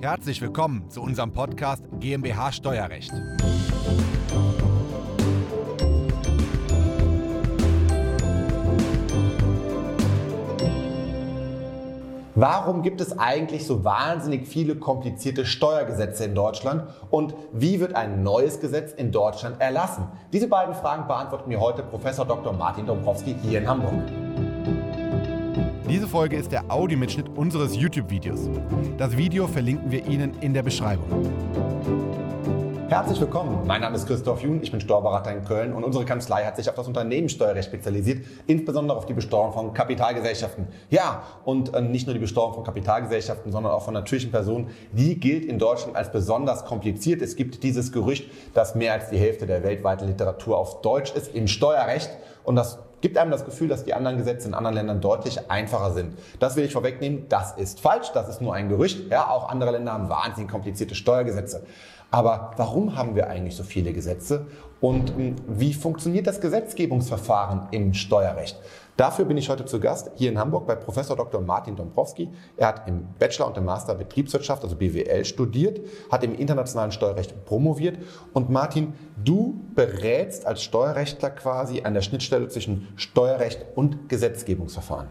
Herzlich willkommen zu unserem Podcast GmbH Steuerrecht. Warum gibt es eigentlich so wahnsinnig viele komplizierte Steuergesetze in Deutschland und wie wird ein neues Gesetz in Deutschland erlassen? Diese beiden Fragen beantwortet mir heute Professor Dr. Martin Dombrowski hier in Hamburg. Diese Folge ist der Audiomitschnitt unseres YouTube-Videos. Das Video verlinken wir Ihnen in der Beschreibung. Herzlich willkommen. Mein Name ist Christoph Jun, ich bin Steuerberater in Köln und unsere Kanzlei hat sich auf das Unternehmenssteuerrecht spezialisiert, insbesondere auf die Besteuerung von Kapitalgesellschaften. Ja, und äh, nicht nur die Besteuerung von Kapitalgesellschaften, sondern auch von natürlichen Personen. Die gilt in Deutschland als besonders kompliziert. Es gibt dieses Gerücht, dass mehr als die Hälfte der weltweiten Literatur auf Deutsch ist im Steuerrecht und das gibt einem das Gefühl, dass die anderen Gesetze in anderen Ländern deutlich einfacher sind. Das will ich vorwegnehmen. Das ist falsch. Das ist nur ein Gerücht. Ja, auch andere Länder haben wahnsinnig komplizierte Steuergesetze. Aber warum haben wir eigentlich so viele Gesetze und ähm, wie funktioniert das Gesetzgebungsverfahren im Steuerrecht? Dafür bin ich heute zu Gast hier in Hamburg bei Professor Dr. Martin Dombrowski. Er hat im Bachelor und im Master Betriebswirtschaft, also BWL, studiert, hat im internationalen Steuerrecht promoviert. Und Martin, du berätst als Steuerrechtler quasi an der Schnittstelle zwischen Steuerrecht und Gesetzgebungsverfahren.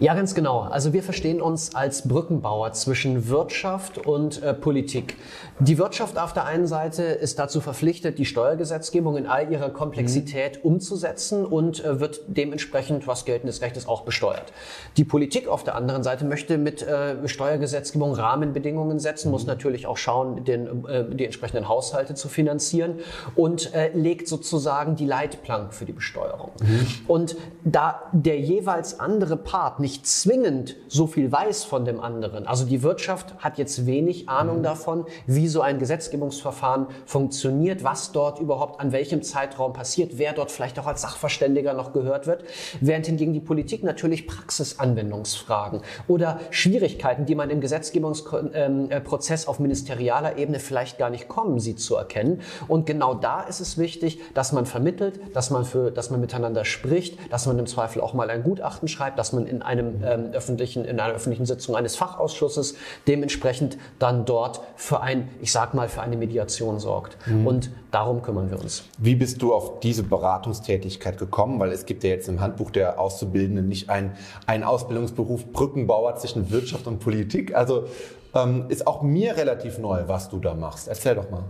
Ja, ganz genau. Also wir verstehen uns als Brückenbauer zwischen Wirtschaft und äh, Politik. Die Wirtschaft auf der einen Seite ist dazu verpflichtet, die Steuergesetzgebung in all ihrer Komplexität mhm. umzusetzen und äh, wird dementsprechend, was geltendes Recht ist, auch besteuert. Die Politik auf der anderen Seite möchte mit äh, Steuergesetzgebung Rahmenbedingungen setzen, mhm. muss natürlich auch schauen, den, äh, die entsprechenden Haushalte zu finanzieren und äh, legt sozusagen die Leitplanken für die Besteuerung. Mhm. Und da der jeweils andere Part nicht nicht zwingend so viel weiß von dem anderen. Also die Wirtschaft hat jetzt wenig Ahnung mhm. davon, wie so ein Gesetzgebungsverfahren funktioniert, was dort überhaupt an welchem Zeitraum passiert, wer dort vielleicht auch als Sachverständiger noch gehört wird, während hingegen die Politik natürlich Praxisanwendungsfragen oder Schwierigkeiten, die man im Gesetzgebungsprozess auf ministerialer Ebene vielleicht gar nicht kommen sieht, zu erkennen. Und genau da ist es wichtig, dass man vermittelt, dass man für, dass man miteinander spricht, dass man im Zweifel auch mal ein Gutachten schreibt, dass man in eine einem ähm, öffentlichen, in einer öffentlichen Sitzung eines Fachausschusses dementsprechend dann dort für ein, ich sag mal, für eine Mediation sorgt. Mhm. Und darum kümmern wir uns. Wie bist du auf diese Beratungstätigkeit gekommen? Weil es gibt ja jetzt im Handbuch der Auszubildenden nicht einen, einen Ausbildungsberuf Brückenbauer zwischen Wirtschaft und Politik. Also ähm, ist auch mir relativ neu, was du da machst. Erzähl doch mal.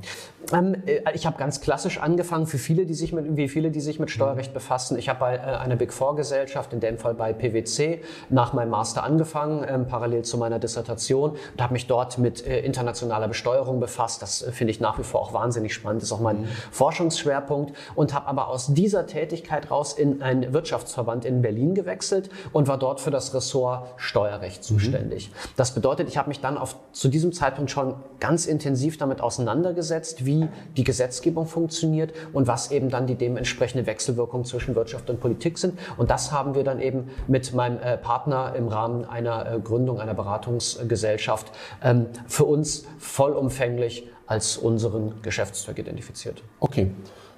Ähm, äh, ich habe ganz klassisch angefangen, für viele, die sich mit, wie viele, die sich mit Steuerrecht befassen. Ich habe bei äh, einer Big Four Gesellschaft, in dem Fall bei PwC, nach meinem Master angefangen, ähm, parallel zu meiner Dissertation und habe mich dort mit äh, internationaler Besteuerung befasst. Das äh, finde ich nach wie vor auch wahnsinnig spannend, das ist auch mein mhm. Forschungsschwerpunkt und habe aber aus dieser Tätigkeit raus in einen Wirtschaftsverband in Berlin gewechselt und war dort für das Ressort Steuerrecht mhm. zuständig. Mhm. Das bedeutet, ich habe mich dann auf, zu diesem Zeitpunkt schon ganz intensiv damit auseinandergesetzt, wie die Gesetzgebung funktioniert und was eben dann die dementsprechende Wechselwirkung zwischen Wirtschaft und Politik sind. Und das haben wir dann eben mit meinem äh, Partner im Rahmen einer äh, Gründung einer Beratungsgesellschaft ähm, für uns vollumfänglich als unseren Geschäftszweck identifiziert. Okay.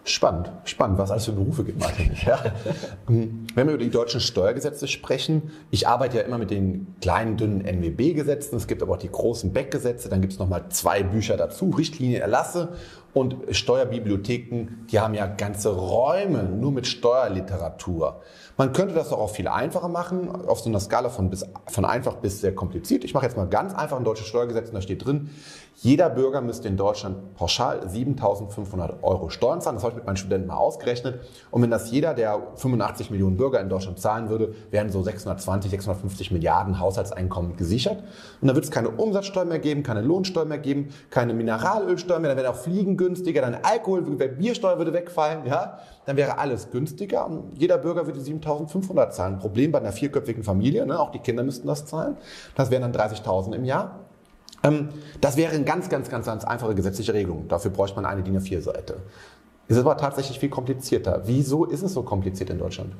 Spannend, spannend, was alles für Berufe gibt, Martin. Ja. Wenn wir über die deutschen Steuergesetze sprechen, ich arbeite ja immer mit den kleinen, dünnen NWB-Gesetzen, es gibt aber auch die großen Beck-Gesetze, dann gibt es nochmal zwei Bücher dazu, Richtlinien, Erlasse und Steuerbibliotheken, die haben ja ganze Räume nur mit Steuerliteratur. Man könnte das auch viel einfacher machen, auf so einer Skala von, bis, von einfach bis sehr kompliziert. Ich mache jetzt mal ganz einfach ein deutsches Steuergesetz und da steht drin, jeder Bürger müsste in Deutschland pauschal 7.500 Euro Steuern zahlen. Das habe ich mit meinen Studenten mal ausgerechnet. Und wenn das jeder der 85 Millionen Bürger in Deutschland zahlen würde, wären so 620, 650 Milliarden Haushaltseinkommen gesichert. Und dann wird es keine Umsatzsteuer mehr geben, keine Lohnsteuer mehr geben, keine Mineralölsteuer mehr, dann wären auch Fliegen günstiger, dann Alkohol, Biersteuer würde wegfallen, ja, dann wäre alles günstiger und jeder Bürger würde 7.500 zahlen. Problem bei einer vierköpfigen Familie, ne, auch die Kinder müssten das zahlen. Das wären dann 30.000 im Jahr. Ähm, das wäre eine ganz, ganz, ganz, ganz einfache gesetzliche Regelung. Dafür bräuchte man eine DIN A4-Seite. Es ist aber tatsächlich viel komplizierter. Wieso ist es so kompliziert in Deutschland?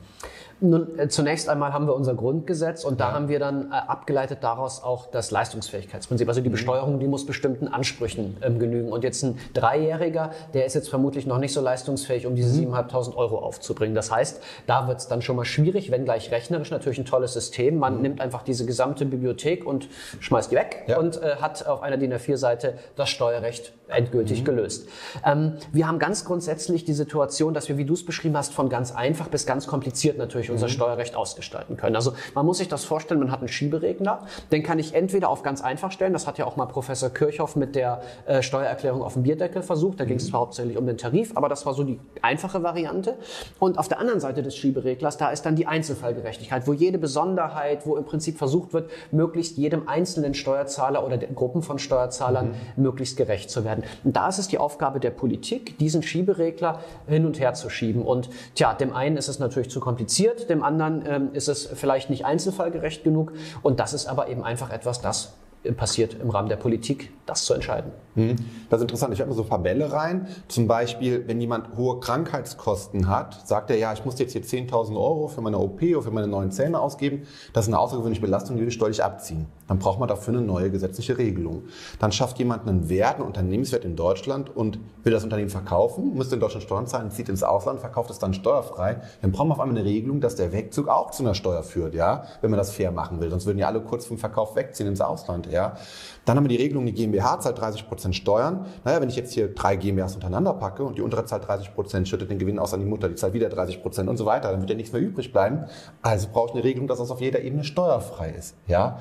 Nun, äh, zunächst einmal haben wir unser Grundgesetz und da haben wir dann äh, abgeleitet daraus auch das Leistungsfähigkeitsprinzip. Also die mhm. Besteuerung, die muss bestimmten Ansprüchen ähm, genügen. Und jetzt ein Dreijähriger, der ist jetzt vermutlich noch nicht so leistungsfähig, um diese mhm. 7.500 Euro aufzubringen. Das heißt, da wird es dann schon mal schwierig, wenn gleich rechnerisch natürlich ein tolles System. Man mhm. nimmt einfach diese gesamte Bibliothek und schmeißt die weg ja. und äh, hat auf einer DIN A4-Seite das Steuerrecht endgültig mhm. gelöst. Ähm, wir haben ganz grundsätzlich die Situation, dass wir, wie du es beschrieben hast, von ganz einfach bis ganz kompliziert natürlich unser mhm. Steuerrecht ausgestalten können. Also man muss sich das vorstellen, man hat einen Schieberegler, den kann ich entweder auf ganz einfach stellen, das hat ja auch mal Professor Kirchhoff mit der äh, Steuererklärung auf dem Bierdeckel versucht, da ging es mhm. zwar hauptsächlich um den Tarif, aber das war so die einfache Variante. Und auf der anderen Seite des Schiebereglers, da ist dann die Einzelfallgerechtigkeit, wo jede Besonderheit, wo im Prinzip versucht wird, möglichst jedem einzelnen Steuerzahler oder Gruppen von Steuerzahlern mhm. möglichst gerecht zu werden. Und da ist es die Aufgabe der Politik, diesen Schieberegler hin und her zu schieben. Und tja, dem einen ist es natürlich zu kompliziert, dem anderen ähm, ist es vielleicht nicht einzelfallgerecht genug. Und das ist aber eben einfach etwas, das passiert im Rahmen der Politik, das zu entscheiden. Hm. Das ist interessant. Ich habe mal so Bälle rein. Zum Beispiel, wenn jemand hohe Krankheitskosten hat, sagt er, ja, ich muss jetzt hier 10.000 Euro für meine OP oder für meine neuen Zähne ausgeben. Das ist eine außergewöhnliche Belastung, die will ich steuerlich abziehen. Dann braucht man dafür eine neue gesetzliche Regelung. Dann schafft jemand einen Wert, einen Unternehmenswert in Deutschland und will das Unternehmen verkaufen, müsste in Deutschland Steuern zahlen, zieht ins Ausland, verkauft es dann steuerfrei. Dann brauchen wir auf einmal eine Regelung, dass der Wegzug auch zu einer Steuer führt, ja, wenn man das fair machen will. Sonst würden ja alle kurz vom Verkauf wegziehen ins Ausland, ja. Dann haben wir die Regelung, die GmbH zahlt 30 Prozent Steuern. Naja, wenn ich jetzt hier drei GmbHs untereinander packe und die untere zahlt 30 Prozent, schüttet den Gewinn aus an die Mutter, die zahlt wieder 30 Prozent und so weiter, dann wird ja nichts mehr übrig bleiben. Also brauche ich eine Regelung, dass das auf jeder Ebene steuerfrei ist, ja.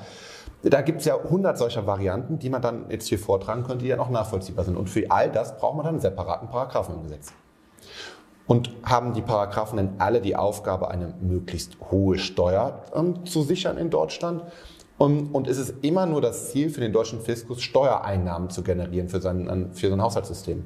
Da gibt es ja 100 solcher Varianten, die man dann jetzt hier vortragen könnte, die ja noch nachvollziehbar sind. Und für all das braucht man dann einen separaten Paragraphen im Gesetz. Und haben die Paragraphen dann alle die Aufgabe, eine möglichst hohe Steuer ähm, zu sichern in Deutschland? Und, und es immer nur das Ziel für den deutschen Fiskus, Steuereinnahmen zu generieren für sein, für sein Haushaltssystem.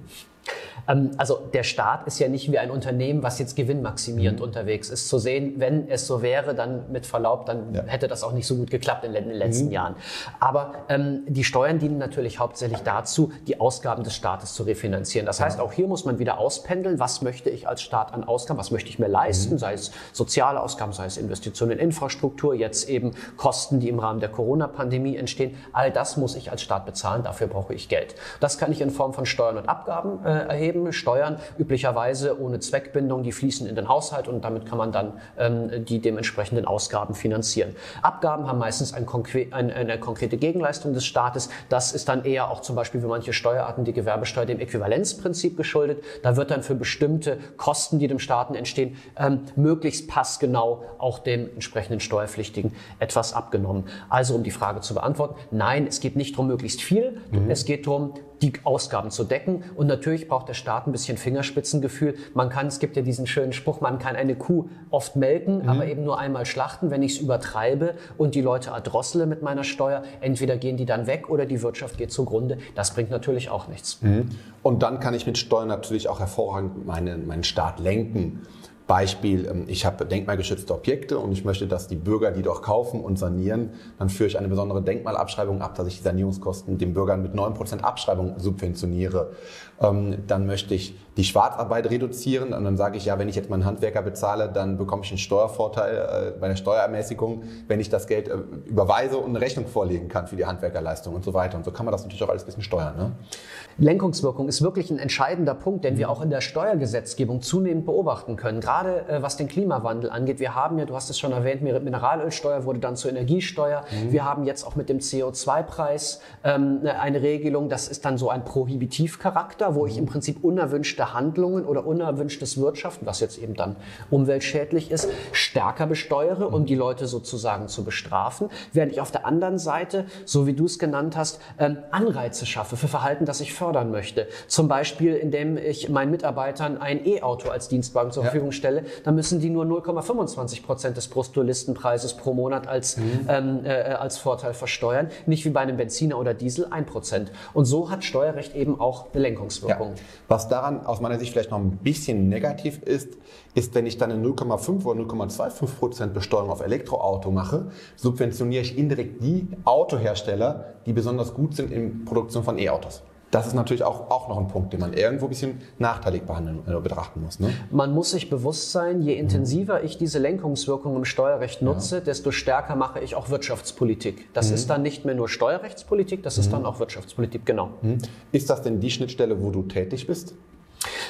Ähm, also der Staat ist ja nicht wie ein Unternehmen, was jetzt gewinnmaximierend mhm. unterwegs ist. Zu sehen, wenn es so wäre, dann mit Verlaub, dann ja. hätte das auch nicht so gut geklappt in den letzten mhm. Jahren. Aber ähm, die Steuern dienen natürlich hauptsächlich dazu, die Ausgaben des Staates zu refinanzieren. Das heißt, auch hier muss man wieder auspendeln, was möchte ich als Staat an Ausgaben, was möchte ich mir leisten, mhm. sei es soziale Ausgaben, sei es Investitionen in Infrastruktur, jetzt eben Kosten, die im Rahmen der Corona-Pandemie entstehen. All das muss ich als Staat bezahlen, dafür brauche ich Geld. Das kann ich in Form von Steuern und Abgaben äh, erheben erheben, Steuern, üblicherweise ohne Zweckbindung, die fließen in den Haushalt und damit kann man dann ähm, die dementsprechenden Ausgaben finanzieren. Abgaben haben meistens ein ein, eine konkrete Gegenleistung des Staates. Das ist dann eher auch zum Beispiel für manche Steuerarten die Gewerbesteuer dem Äquivalenzprinzip geschuldet. Da wird dann für bestimmte Kosten, die dem Staaten entstehen, ähm, möglichst passgenau auch dem entsprechenden Steuerpflichtigen etwas abgenommen. Also um die Frage zu beantworten, nein, es geht nicht darum, möglichst viel. Mhm. Es geht darum, die Ausgaben zu decken. Und natürlich braucht der Staat ein bisschen Fingerspitzengefühl. Man kann, es gibt ja diesen schönen Spruch, man kann eine Kuh oft melken, mhm. aber eben nur einmal schlachten, wenn ich es übertreibe und die Leute erdrossele mit meiner Steuer. Entweder gehen die dann weg oder die Wirtschaft geht zugrunde. Das bringt natürlich auch nichts. Mhm. Und dann kann ich mit Steuern natürlich auch hervorragend meinen, meinen Staat lenken. Beispiel, ähm, ich habe denkmalgeschützte Objekte und ich möchte, dass die Bürger die doch kaufen und sanieren. Dann führe ich eine besondere Denkmalabschreibung ab, dass ich die Sanierungskosten den Bürgern mit 9% Abschreibung subventioniere. Ähm, dann möchte ich die Schwarzarbeit reduzieren und dann sage ich, ja, wenn ich jetzt meinen Handwerker bezahle, dann bekomme ich einen Steuervorteil äh, bei der Steuerermäßigung, wenn ich das Geld äh, überweise und eine Rechnung vorlegen kann für die Handwerkerleistung und so weiter. Und so kann man das natürlich auch alles ein bisschen steuern. Ne? Lenkungswirkung ist wirklich ein entscheidender Punkt, den wir auch in der Steuergesetzgebung zunehmend beobachten können. Gerade äh, was den Klimawandel angeht. Wir haben ja, du hast es schon erwähnt, Mineralölsteuer wurde dann zur Energiesteuer. Mhm. Wir haben jetzt auch mit dem CO2-Preis ähm, eine Regelung, das ist dann so ein Prohibitivcharakter, wo mhm. ich im Prinzip unerwünschte Handlungen oder unerwünschtes Wirtschaften, was jetzt eben dann umweltschädlich ist, stärker besteuere, um mhm. die Leute sozusagen zu bestrafen. Während ich auf der anderen Seite, so wie du es genannt hast, ähm, Anreize schaffe für Verhalten, das ich fördern möchte. Zum Beispiel, indem ich meinen Mitarbeitern ein E-Auto als Dienstwagen zur ja. Verfügung stelle, dann müssen die nur 0,25 Prozent des Brutolistenpreises pro Monat als, mhm. ähm, äh, als Vorteil versteuern, nicht wie bei einem Benziner oder Diesel ein Prozent. Und so hat Steuerrecht eben auch eine Lenkungswirkung. Ja. Was daran aus meiner Sicht vielleicht noch ein bisschen negativ ist, ist, wenn ich dann eine 0,5 oder 0,25 Prozent Besteuerung auf Elektroauto mache, subventioniere ich indirekt die Autohersteller, die besonders gut sind in Produktion von E-Autos. Das ist natürlich auch, auch noch ein Punkt, den man irgendwo ein bisschen nachteilig behandeln, äh, betrachten muss. Ne? Man muss sich bewusst sein, je intensiver ich diese Lenkungswirkung im Steuerrecht nutze, ja. desto stärker mache ich auch Wirtschaftspolitik. Das mhm. ist dann nicht mehr nur Steuerrechtspolitik, das ist mhm. dann auch Wirtschaftspolitik, genau. Mhm. Ist das denn die Schnittstelle, wo du tätig bist?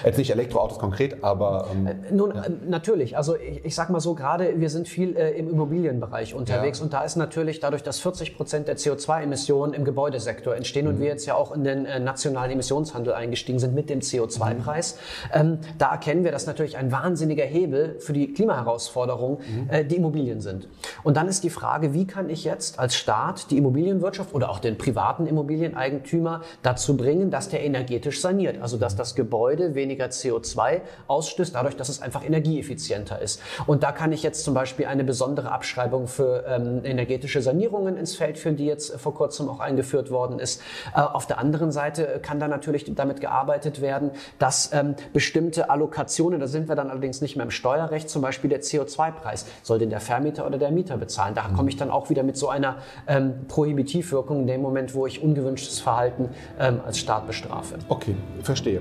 Jetzt nicht Elektroautos konkret, aber. Ähm, äh, Nun, ja. Äh, natürlich. Also ich, ich sag mal so, gerade wir sind viel äh, im Immobilienbereich unterwegs ja. und da ist natürlich dadurch, dass 40 Prozent der CO2-Emissionen im Gebäudesektor entstehen mhm. und wir jetzt ja auch in den äh, nationalen Emissionshandel eingestiegen sind mit dem CO2-Preis, mhm. ähm, da erkennen wir, dass natürlich ein wahnsinniger Hebel für die Klimaherausforderung mhm. äh, die Immobilien sind. Und dann ist die Frage, wie kann ich jetzt als Staat die Immobilienwirtschaft oder auch den privaten Immobilieneigentümer dazu bringen, dass der energetisch saniert, also dass das Gebäude weniger weniger CO2 ausstößt, dadurch, dass es einfach energieeffizienter ist. Und da kann ich jetzt zum Beispiel eine besondere Abschreibung für ähm, energetische Sanierungen ins Feld führen, die jetzt vor kurzem auch eingeführt worden ist. Äh, auf der anderen Seite kann da natürlich damit gearbeitet werden, dass ähm, bestimmte Allokationen, da sind wir dann allerdings nicht mehr im Steuerrecht, zum Beispiel der CO2-Preis, soll den der Vermieter oder der Mieter bezahlen. Da komme ich dann auch wieder mit so einer ähm, Prohibitivwirkung in dem Moment, wo ich ungewünschtes Verhalten ähm, als Staat bestrafe. Okay, verstehe.